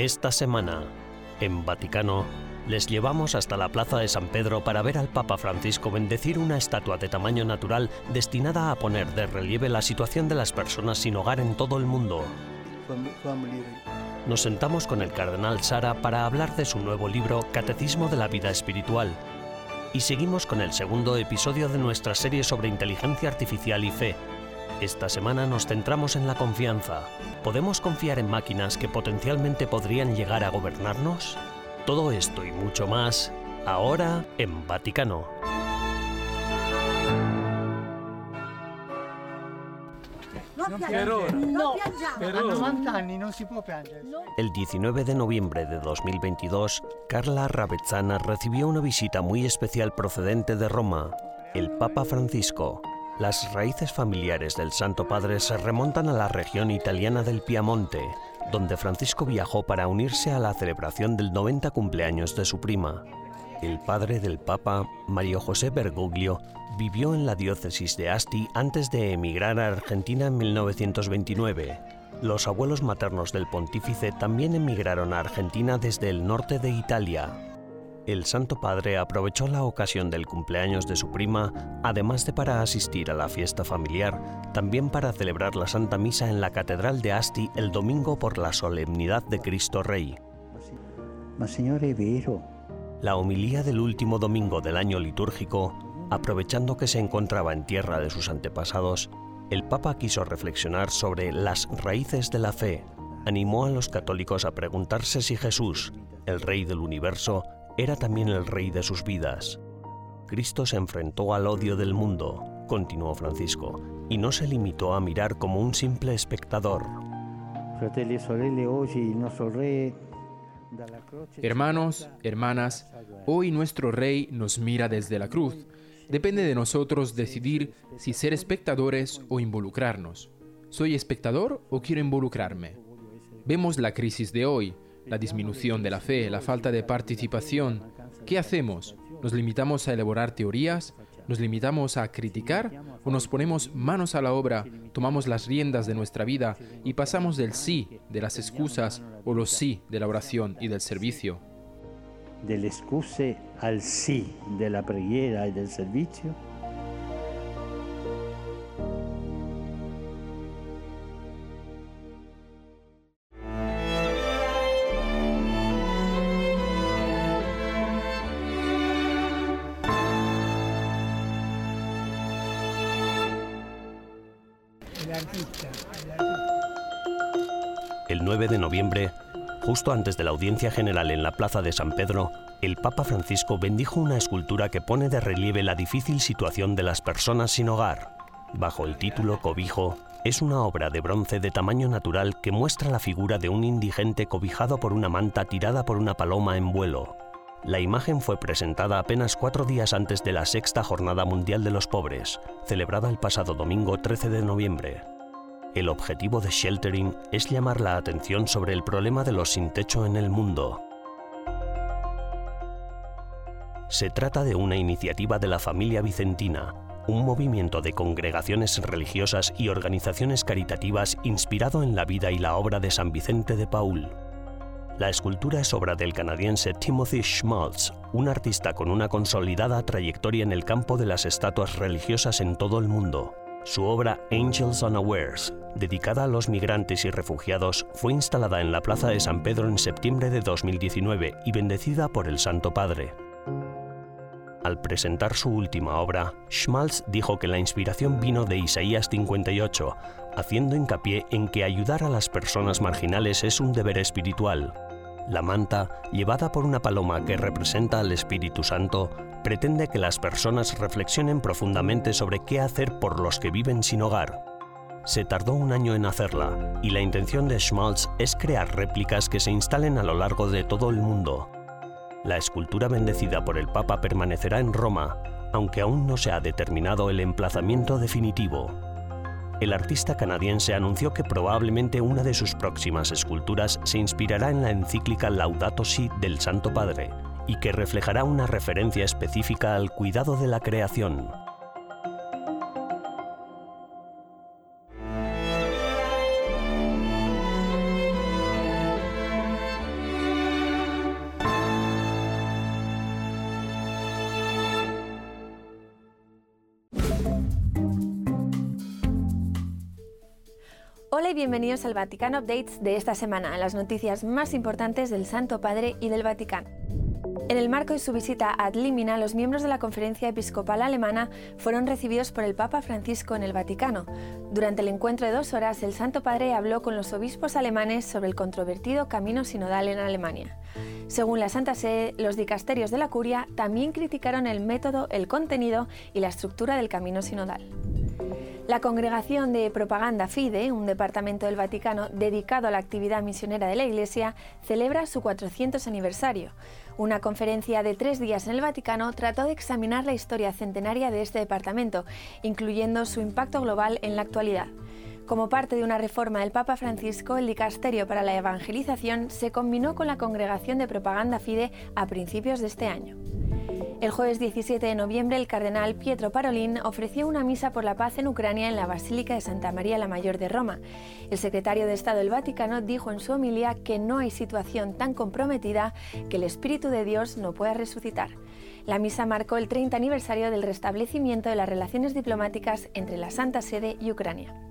Esta semana, en Vaticano, les llevamos hasta la Plaza de San Pedro para ver al Papa Francisco bendecir una estatua de tamaño natural destinada a poner de relieve la situación de las personas sin hogar en todo el mundo. Nos sentamos con el cardenal Sara para hablar de su nuevo libro Catecismo de la Vida Espiritual. Y seguimos con el segundo episodio de nuestra serie sobre inteligencia artificial y fe. Esta semana nos centramos en la confianza. ¿Podemos confiar en máquinas que potencialmente podrían llegar a gobernarnos? Todo esto y mucho más, ahora en Vaticano. El 19 de noviembre de 2022, Carla Ravezzana recibió una visita muy especial procedente de Roma, el Papa Francisco. Las raíces familiares del Santo Padre se remontan a la región italiana del Piamonte, donde Francisco viajó para unirse a la celebración del 90 cumpleaños de su prima. El padre del Papa, Mario José Bergoglio, vivió en la diócesis de Asti antes de emigrar a Argentina en 1929. Los abuelos maternos del pontífice también emigraron a Argentina desde el norte de Italia. El Santo Padre aprovechó la ocasión del cumpleaños de su prima, además de para asistir a la fiesta familiar, también para celebrar la Santa Misa en la Catedral de Asti el domingo por la solemnidad de Cristo Rey. La homilía del último domingo del año litúrgico, aprovechando que se encontraba en tierra de sus antepasados, el Papa quiso reflexionar sobre las raíces de la fe. Animó a los católicos a preguntarse si Jesús, el Rey del universo, era también el Rey de sus vidas. Cristo se enfrentó al odio del mundo, continuó Francisco, y no se limitó a mirar como un simple espectador. E croce Hermanos, hermanas, hoy nuestro Rey nos mira desde la cruz. Depende de nosotros decidir si ser espectadores o involucrarnos. ¿Soy espectador o quiero involucrarme? Vemos la crisis de hoy, la disminución de la fe, la falta de participación. ¿Qué hacemos? ¿Nos limitamos a elaborar teorías? ¿Nos limitamos a criticar? ¿O nos ponemos manos a la obra, tomamos las riendas de nuestra vida y pasamos del sí, de las excusas, o los sí de la oración y del servicio? delle scuse al sì della preghiera e del servizio? El 9 de noviembre, justo antes de la audiencia general en la Plaza de San Pedro, el Papa Francisco bendijo una escultura que pone de relieve la difícil situación de las personas sin hogar. Bajo el título Cobijo, es una obra de bronce de tamaño natural que muestra la figura de un indigente cobijado por una manta tirada por una paloma en vuelo. La imagen fue presentada apenas cuatro días antes de la sexta Jornada Mundial de los Pobres, celebrada el pasado domingo 13 de noviembre. El objetivo de Sheltering es llamar la atención sobre el problema de los sin techo en el mundo. Se trata de una iniciativa de la familia Vicentina, un movimiento de congregaciones religiosas y organizaciones caritativas inspirado en la vida y la obra de San Vicente de Paul. La escultura es obra del canadiense Timothy Schmaltz, un artista con una consolidada trayectoria en el campo de las estatuas religiosas en todo el mundo. Su obra Angels Unawares, dedicada a los migrantes y refugiados, fue instalada en la Plaza de San Pedro en septiembre de 2019 y bendecida por el Santo Padre. Al presentar su última obra, Schmaltz dijo que la inspiración vino de Isaías 58, haciendo hincapié en que ayudar a las personas marginales es un deber espiritual. La manta, llevada por una paloma que representa al Espíritu Santo, pretende que las personas reflexionen profundamente sobre qué hacer por los que viven sin hogar. Se tardó un año en hacerla, y la intención de Schmaltz es crear réplicas que se instalen a lo largo de todo el mundo. La escultura bendecida por el Papa permanecerá en Roma, aunque aún no se ha determinado el emplazamiento definitivo. El artista canadiense anunció que probablemente una de sus próximas esculturas se inspirará en la encíclica Laudato Si del Santo Padre y que reflejará una referencia específica al cuidado de la creación. Bienvenidos al Vaticano Updates de esta semana, las noticias más importantes del Santo Padre y del Vaticano. En el marco de su visita a Limina, los miembros de la Conferencia Episcopal Alemana fueron recibidos por el Papa Francisco en el Vaticano. Durante el encuentro de dos horas, el Santo Padre habló con los obispos alemanes sobre el controvertido camino sinodal en Alemania. Según la Santa Sede, los dicasterios de la Curia también criticaron el método, el contenido y la estructura del camino sinodal. La Congregación de Propaganda Fide, un departamento del Vaticano dedicado a la actividad misionera de la Iglesia, celebra su 400 aniversario. Una conferencia de tres días en el Vaticano trató de examinar la historia centenaria de este departamento, incluyendo su impacto global en la actualidad. Como parte de una reforma del Papa Francisco, el Dicasterio para la Evangelización se combinó con la Congregación de Propaganda Fide a principios de este año. El jueves 17 de noviembre, el cardenal Pietro Parolin ofreció una misa por la paz en Ucrania en la Basílica de Santa María la Mayor de Roma. El secretario de Estado del Vaticano dijo en su homilia que no hay situación tan comprometida que el Espíritu de Dios no pueda resucitar. La misa marcó el 30 aniversario del restablecimiento de las relaciones diplomáticas entre la Santa Sede y Ucrania.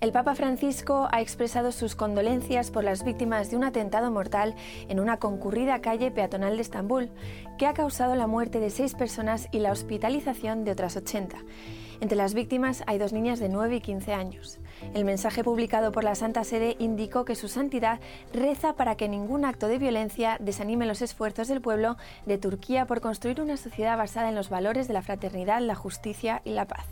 El Papa Francisco ha expresado sus condolencias por las víctimas de un atentado mortal en una concurrida calle peatonal de Estambul, que ha causado la muerte de seis personas y la hospitalización de otras 80. Entre las víctimas hay dos niñas de 9 y 15 años. El mensaje publicado por la Santa Sede indicó que su santidad reza para que ningún acto de violencia desanime los esfuerzos del pueblo de Turquía por construir una sociedad basada en los valores de la fraternidad, la justicia y la paz.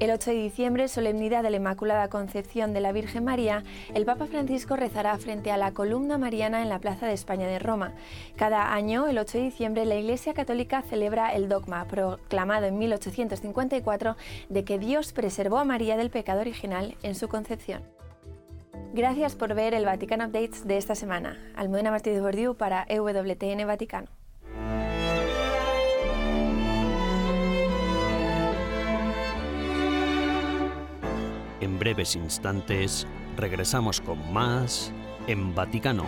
El 8 de diciembre, solemnidad de la Inmaculada Concepción de la Virgen María, el Papa Francisco rezará frente a la columna mariana en la Plaza de España de Roma. Cada año, el 8 de diciembre, la Iglesia Católica celebra el dogma proclamado en 1854 de que Dios preservó a María del pecado original en su concepción. Gracias por ver el Vaticano Updates de esta semana. Almudena Martínez Bordiú para EWTN Vaticano. En breves instantes regresamos con más en Vaticano.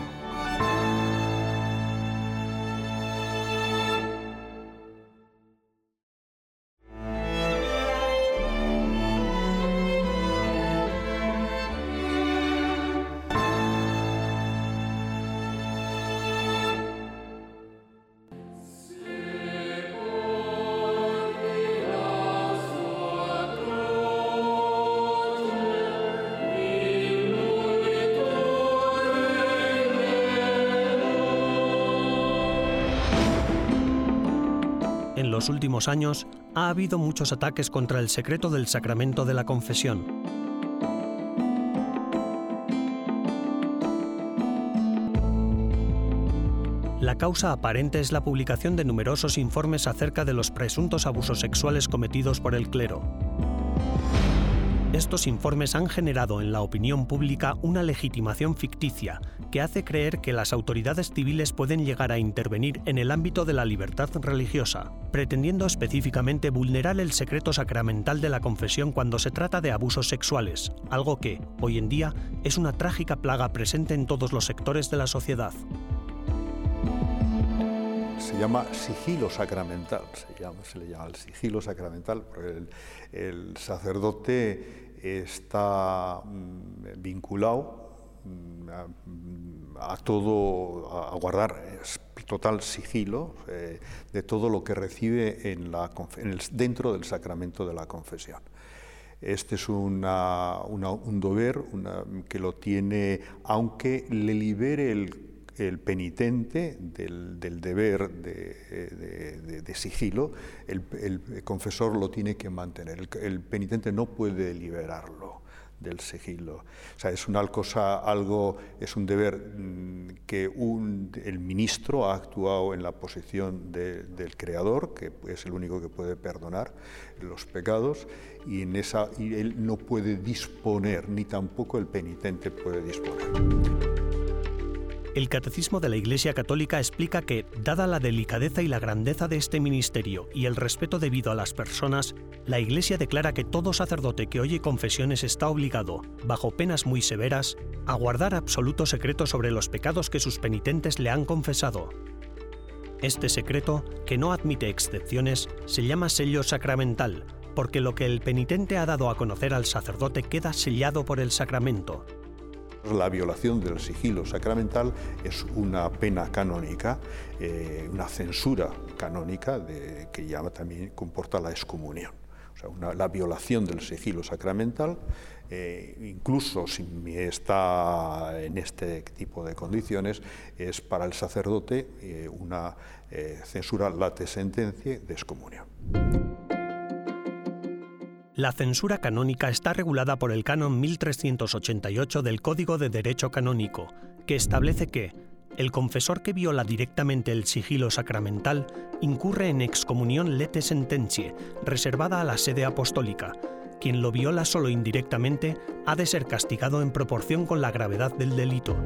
Los últimos años ha habido muchos ataques contra el secreto del sacramento de la confesión. La causa aparente es la publicación de numerosos informes acerca de los presuntos abusos sexuales cometidos por el clero. Estos informes han generado en la opinión pública una legitimación ficticia que hace creer que las autoridades civiles pueden llegar a intervenir en el ámbito de la libertad religiosa, pretendiendo específicamente vulnerar el secreto sacramental de la confesión cuando se trata de abusos sexuales, algo que, hoy en día, es una trágica plaga presente en todos los sectores de la sociedad. Se llama sigilo sacramental, se, le llama el sigilo sacramental, porque el, sacerdote está mm, vinculado mm, a, todo, a guardar total sigilo eh, de todo lo que recibe en la, dentro del sacramento de la confesión. Este es una, un deber que lo tiene, aunque le libere el penitente del, deber de, de, sigilo, el, el, confesor lo tiene que mantener. El, el, penitente no puede liberarlo del sigilo. O sea, es una cosa, algo, es un deber mm, que un, el ministro ha actuado en la posición del creador, que es el único que puede perdonar los pecados, y, en esa, y él no puede disponer, ni tampoco el penitente puede disponer. El Catecismo de la Iglesia Católica explica que, dada la delicadeza y la grandeza de este ministerio y el respeto debido a las personas, la Iglesia declara que todo sacerdote que oye confesiones está obligado, bajo penas muy severas, a guardar absoluto secreto sobre los pecados que sus penitentes le han confesado. Este secreto, que no admite excepciones, se llama sello sacramental, porque lo que el penitente ha dado a conocer al sacerdote queda sellado por el sacramento. La violación del sigilo sacramental es una pena canónica, eh, una censura canónica que también comporta la excomunión. La violación del sigilo sacramental, eh, incluso si está en este tipo de condiciones, es para el sacerdote eh, una censura late sentencia de excomunión. La censura canónica está regulada por el canon 1388 del Código de Derecho Canónico, que establece que el confesor que viola directamente el sigilo sacramental incurre en excomunión lete sententiae, reservada a la sede apostólica. Quien lo viola solo indirectamente ha de ser castigado en proporción con la gravedad del delito.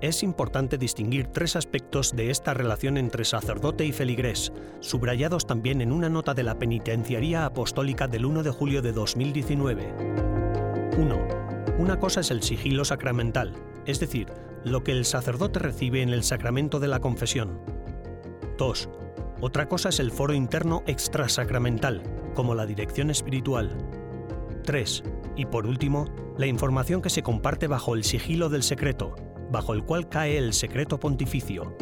Es importante distinguir tres aspectos de esta relación entre sacerdote y feligrés, subrayados también en una nota de la Penitenciaría Apostólica del 1 de julio de 2019. 1. Una cosa es el sigilo sacramental, es decir, lo que el sacerdote recibe en el sacramento de la confesión. 2. Otra cosa es el foro interno extrasacramental, como la dirección espiritual. 3. Y por último, la información que se comparte bajo el sigilo del secreto, bajo el cual cae el secreto pontificio.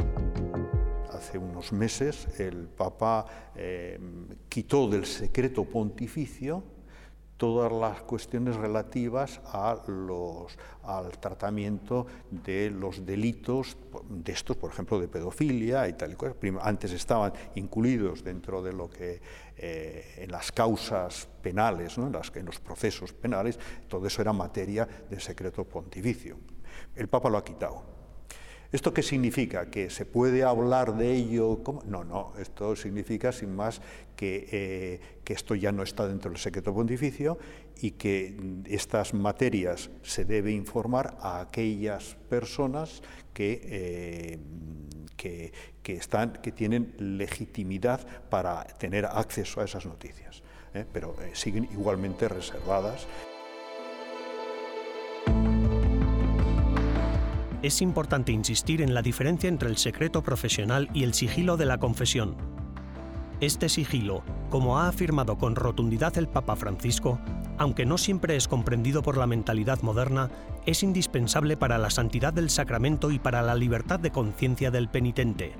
Hace unos meses el Papa eh, quitó del secreto pontificio todas las cuestiones relativas a los, al tratamiento de los delitos de estos, por ejemplo, de pedofilia y tal y cual. Antes estaban incluidos dentro de lo que eh, en las causas penales, ¿no? en, las, en los procesos penales, todo eso era materia de secreto pontificio. El Papa lo ha quitado. ¿Esto qué significa? ¿Que se puede hablar de ello? No, no, esto significa sin más que, eh, que, esto ya no está dentro del secreto pontificio y que estas materias se debe informar a aquellas personas que, eh, que, están, que tienen legitimidad para tener acceso a esas noticias, ¿eh? pero siguen igualmente reservadas. Es importante insistir en la diferencia entre el secreto profesional y el sigilo de la confesión. Este sigilo, como ha afirmado con rotundidad el Papa Francisco, aunque no siempre es comprendido por la mentalidad moderna, es indispensable para la santidad del sacramento y para la libertad de conciencia del penitente.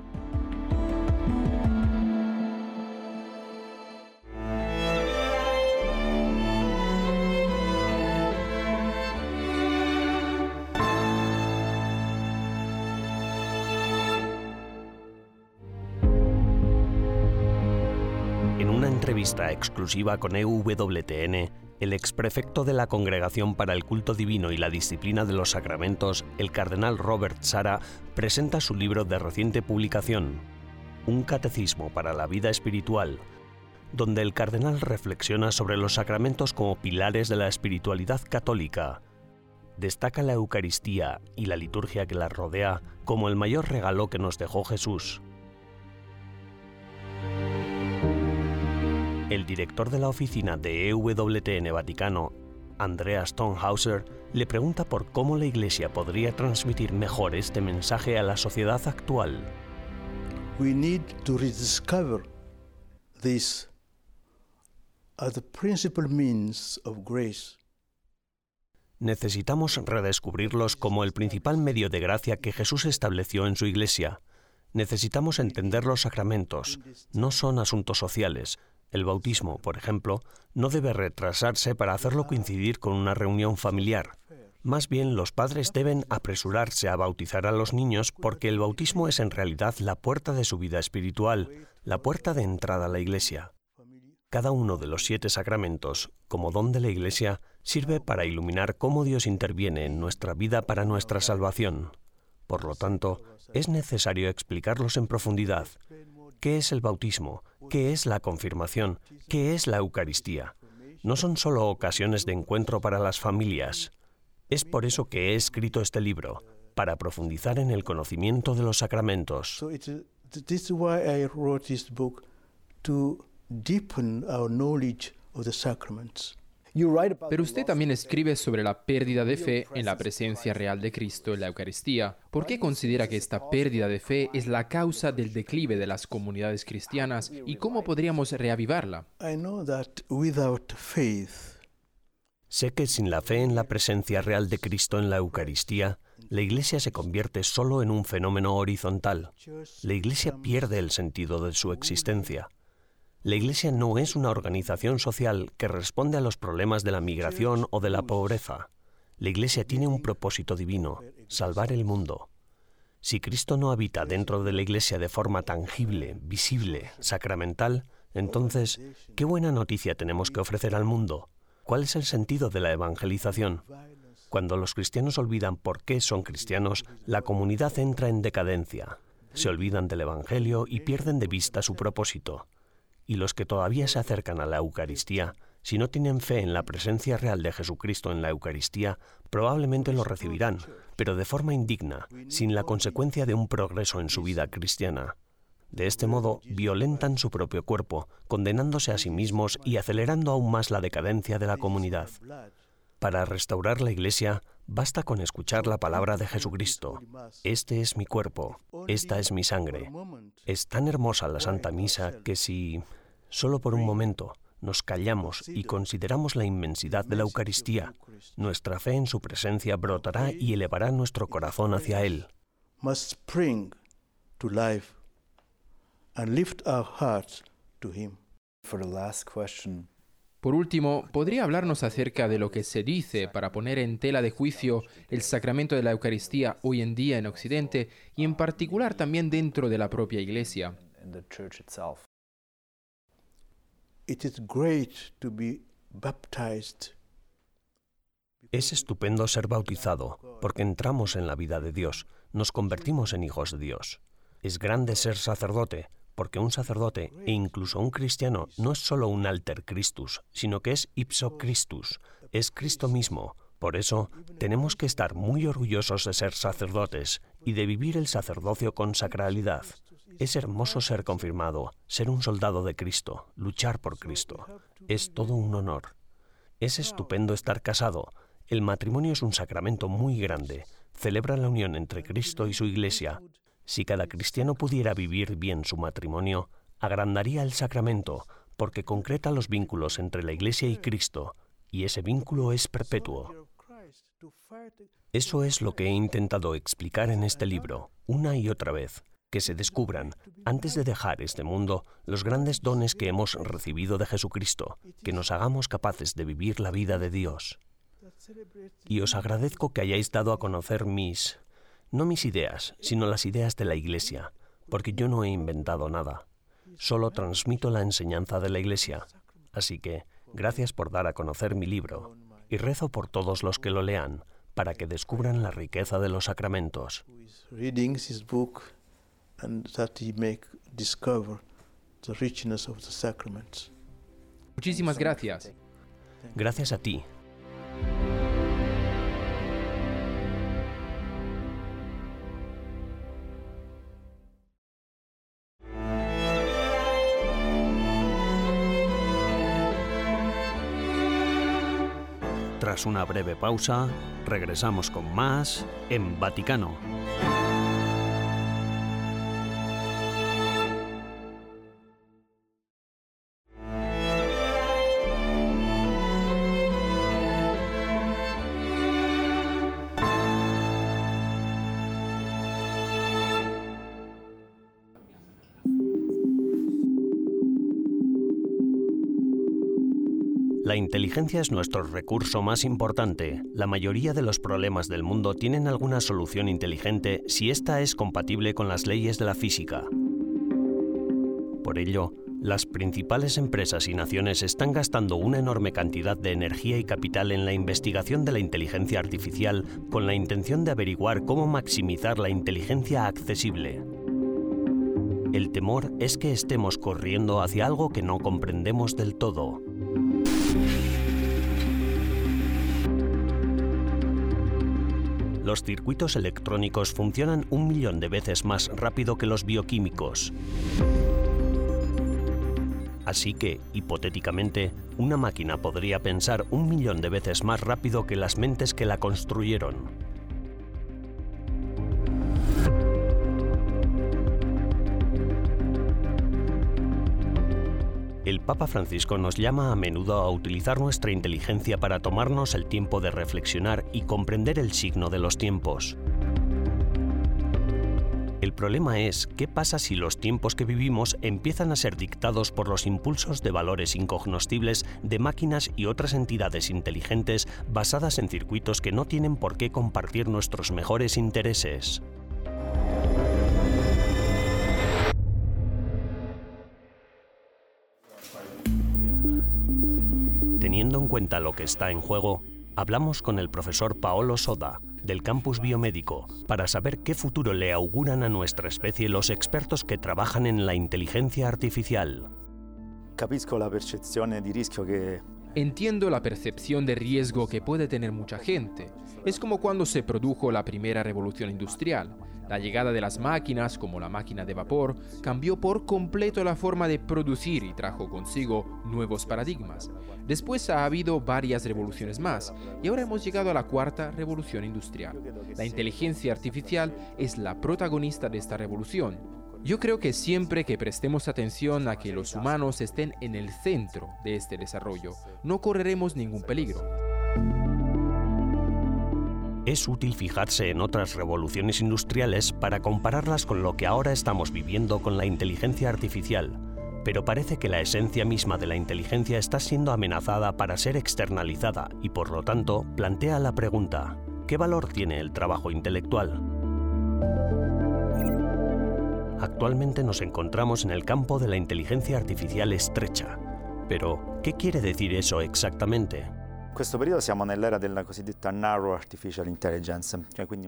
Entrevista exclusiva con EWTN, el exprefecto de la Congregación para el Culto Divino y la Disciplina de los Sacramentos, el cardenal Robert Sara, presenta su libro de reciente publicación, Un Catecismo para la Vida Espiritual, donde el cardenal reflexiona sobre los sacramentos como pilares de la espiritualidad católica. Destaca la Eucaristía y la liturgia que la rodea como el mayor regalo que nos dejó Jesús. El director de la oficina de EWTN Vaticano, Andrea Stonehauser, le pregunta por cómo la Iglesia podría transmitir mejor este mensaje a la sociedad actual. We need to rediscover this the principal means of grace. Necesitamos redescubrirlos como el principal medio de gracia que Jesús estableció en su Iglesia. Necesitamos entender los sacramentos. No son asuntos sociales, el bautismo, por ejemplo, no debe retrasarse para hacerlo coincidir con una reunión familiar. Más bien los padres deben apresurarse a bautizar a los niños porque el bautismo es en realidad la puerta de su vida espiritual, la puerta de entrada a la iglesia. Cada uno de los siete sacramentos, como don de la iglesia, sirve para iluminar cómo Dios interviene en nuestra vida para nuestra salvación. Por lo tanto, es necesario explicarlos en profundidad. ¿Qué es el bautismo? ¿Qué es la confirmación? ¿Qué es la Eucaristía? No son solo ocasiones de encuentro para las familias. Es por eso que he escrito este libro, para profundizar en el conocimiento de los sacramentos. Pero usted también escribe sobre la pérdida de fe en la presencia real de Cristo en la Eucaristía. ¿Por qué considera que esta pérdida de fe es la causa del declive de las comunidades cristianas y cómo podríamos reavivarla? Sé que sin la fe en la presencia real de Cristo en la Eucaristía, la Iglesia se convierte solo en un fenómeno horizontal. La Iglesia pierde el sentido de su existencia. La Iglesia no es una organización social que responde a los problemas de la migración o de la pobreza. La Iglesia tiene un propósito divino, salvar el mundo. Si Cristo no habita dentro de la Iglesia de forma tangible, visible, sacramental, entonces, ¿qué buena noticia tenemos que ofrecer al mundo? ¿Cuál es el sentido de la evangelización? Cuando los cristianos olvidan por qué son cristianos, la comunidad entra en decadencia. Se olvidan del Evangelio y pierden de vista su propósito y los que todavía se acercan a la Eucaristía, si no tienen fe en la presencia real de Jesucristo en la Eucaristía, probablemente lo recibirán, pero de forma indigna, sin la consecuencia de un progreso en su vida cristiana. De este modo, violentan su propio cuerpo, condenándose a sí mismos y acelerando aún más la decadencia de la comunidad. Para restaurar la Iglesia, basta con escuchar la palabra de Jesucristo. Este es mi cuerpo, esta es mi sangre. Es tan hermosa la Santa Misa que si Solo por un momento nos callamos y consideramos la inmensidad de la Eucaristía. Nuestra fe en su presencia brotará y elevará nuestro corazón hacia Él. Por último, ¿podría hablarnos acerca de lo que se dice para poner en tela de juicio el sacramento de la Eucaristía hoy en día en Occidente y en particular también dentro de la propia Iglesia? Es estupendo ser bautizado porque entramos en la vida de Dios, nos convertimos en hijos de Dios. Es grande ser sacerdote porque un sacerdote e incluso un cristiano no es solo un alter Christus, sino que es ipso Christus, es Cristo mismo. Por eso tenemos que estar muy orgullosos de ser sacerdotes y de vivir el sacerdocio con sacralidad. Es hermoso ser confirmado, ser un soldado de Cristo, luchar por Cristo. Es todo un honor. Es estupendo estar casado. El matrimonio es un sacramento muy grande. Celebra la unión entre Cristo y su Iglesia. Si cada cristiano pudiera vivir bien su matrimonio, agrandaría el sacramento, porque concreta los vínculos entre la Iglesia y Cristo, y ese vínculo es perpetuo. Eso es lo que he intentado explicar en este libro, una y otra vez que se descubran, antes de dejar este mundo, los grandes dones que hemos recibido de Jesucristo, que nos hagamos capaces de vivir la vida de Dios. Y os agradezco que hayáis dado a conocer mis, no mis ideas, sino las ideas de la Iglesia, porque yo no he inventado nada, solo transmito la enseñanza de la Iglesia. Así que, gracias por dar a conocer mi libro, y rezo por todos los que lo lean, para que descubran la riqueza de los sacramentos and that he may discover the richness of the sacraments. Muchísimas gracias. Gracias a ti. Tras una breve pausa, regresamos con más en Vaticano. Inteligencia es nuestro recurso más importante. La mayoría de los problemas del mundo tienen alguna solución inteligente si ésta es compatible con las leyes de la física. Por ello, las principales empresas y naciones están gastando una enorme cantidad de energía y capital en la investigación de la inteligencia artificial con la intención de averiguar cómo maximizar la inteligencia accesible. El temor es que estemos corriendo hacia algo que no comprendemos del todo. Los circuitos electrónicos funcionan un millón de veces más rápido que los bioquímicos. Así que, hipotéticamente, una máquina podría pensar un millón de veces más rápido que las mentes que la construyeron. Papa Francisco nos llama a menudo a utilizar nuestra inteligencia para tomarnos el tiempo de reflexionar y comprender el signo de los tiempos. El problema es, ¿qué pasa si los tiempos que vivimos empiezan a ser dictados por los impulsos de valores incognoscibles de máquinas y otras entidades inteligentes basadas en circuitos que no tienen por qué compartir nuestros mejores intereses? En cuenta lo que está en juego, hablamos con el profesor Paolo Soda, del campus biomédico para saber qué futuro le auguran a nuestra especie los expertos que trabajan en la inteligencia artificial. Entiendo la percepción de riesgo que puede tener mucha gente. Es como cuando se produjo la primera revolución industrial. La llegada de las máquinas, como la máquina de vapor, cambió por completo la forma de producir y trajo consigo nuevos paradigmas. Después ha habido varias revoluciones más y ahora hemos llegado a la cuarta revolución industrial. La inteligencia artificial es la protagonista de esta revolución. Yo creo que siempre que prestemos atención a que los humanos estén en el centro de este desarrollo, no correremos ningún peligro es útil fijarse en otras revoluciones industriales para compararlas con lo que ahora estamos viviendo con la inteligencia artificial, pero parece que la esencia misma de la inteligencia está siendo amenazada para ser externalizada y por lo tanto plantea la pregunta, ¿qué valor tiene el trabajo intelectual? Actualmente nos encontramos en el campo de la inteligencia artificial estrecha, pero ¿qué quiere decir eso exactamente?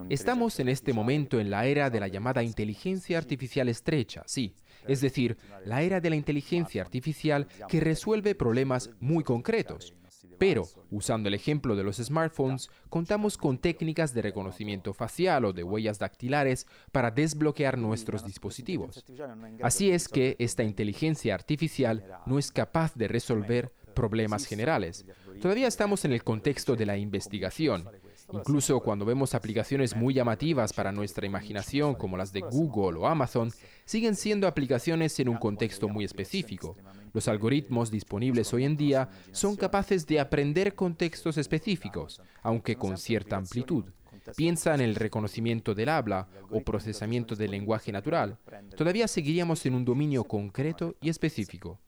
Estamos en este momento en la era de la llamada inteligencia artificial estrecha, sí, es decir, la era de la inteligencia artificial que resuelve problemas muy concretos. Pero, usando el ejemplo de los smartphones, contamos con técnicas de reconocimiento facial o de huellas dactilares para desbloquear nuestros dispositivos. Así es que esta inteligencia artificial no es capaz de resolver problemas generales. Todavía estamos en el contexto de la investigación. Incluso cuando vemos aplicaciones muy llamativas para nuestra imaginación como las de Google o Amazon, siguen siendo aplicaciones en un contexto muy específico. Los algoritmos disponibles hoy en día son capaces de aprender contextos específicos, aunque con cierta amplitud. Piensa en el reconocimiento del habla o procesamiento del lenguaje natural. Todavía seguiríamos en un dominio concreto y específico.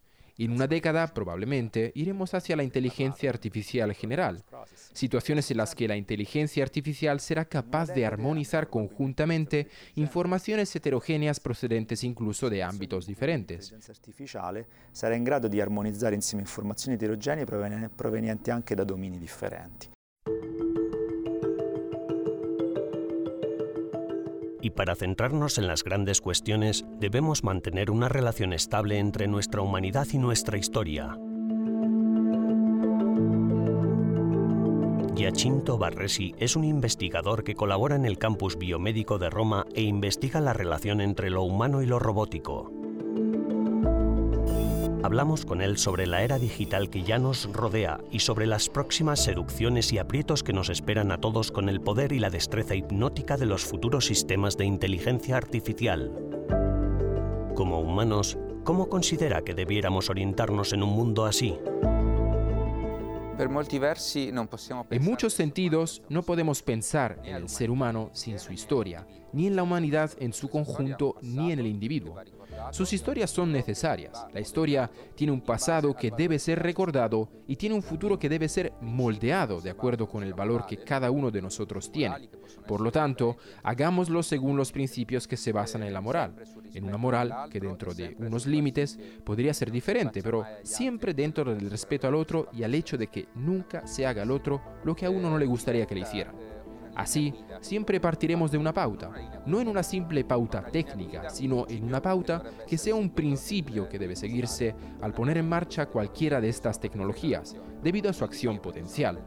En una década, probablemente, iremos hacia la inteligencia artificial general, situaciones en las que la inteligencia artificial será capaz de armonizar conjuntamente informaciones heterogéneas procedentes incluso de ámbitos diferentes. Grado. Y para centrarnos en las grandes cuestiones, debemos mantener una relación estable entre nuestra humanidad y nuestra historia. Giacinto Barresi es un investigador que colabora en el campus biomédico de Roma e investiga la relación entre lo humano y lo robótico. Hablamos con él sobre la era digital que ya nos rodea y sobre las próximas seducciones y aprietos que nos esperan a todos con el poder y la destreza hipnótica de los futuros sistemas de inteligencia artificial. Como humanos, ¿cómo considera que debiéramos orientarnos en un mundo así? En muchos sentidos, no podemos pensar en el ser humano sin su historia, ni en la humanidad en su conjunto, ni en el individuo. Sus historias son necesarias. La historia tiene un pasado que debe ser recordado y tiene un futuro que debe ser moldeado de acuerdo con el valor que cada uno de nosotros tiene. Por lo tanto, hagámoslo según los principios que se basan en la moral. En una moral que dentro de unos límites podría ser diferente, pero siempre dentro del respeto al otro y al hecho de que nunca se haga al otro lo que a uno no le gustaría que le hicieran. Así, siempre partiremos de una pauta, no en una simple pauta técnica, sino en una pauta que sea un principio que debe seguirse al poner en marcha cualquiera de estas tecnologías, debido a su acción potencial.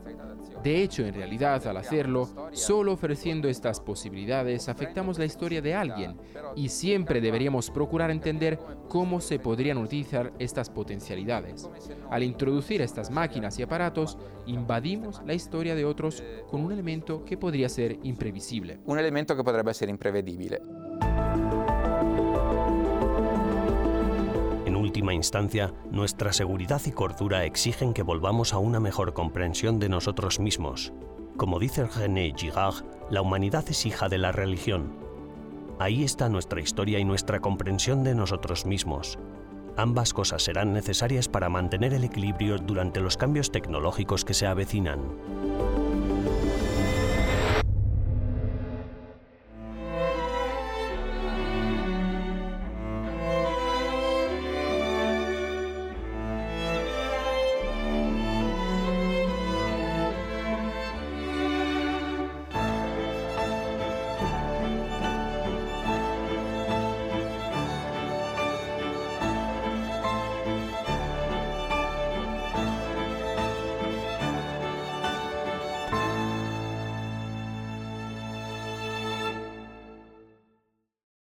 De hecho, en realidad, al hacerlo, solo ofreciendo estas posibilidades afectamos la historia de alguien y siempre deberíamos procurar entender cómo se podrían utilizar estas potencialidades. Al introducir estas máquinas y aparatos, invadimos la historia de otros con un elemento que podría ser imprevisible. Un elemento que podría ser imprevedible. Última instancia, nuestra seguridad y cordura exigen que volvamos a una mejor comprensión de nosotros mismos. Como dice René Girard, la humanidad es hija de la religión. Ahí está nuestra historia y nuestra comprensión de nosotros mismos. Ambas cosas serán necesarias para mantener el equilibrio durante los cambios tecnológicos que se avecinan.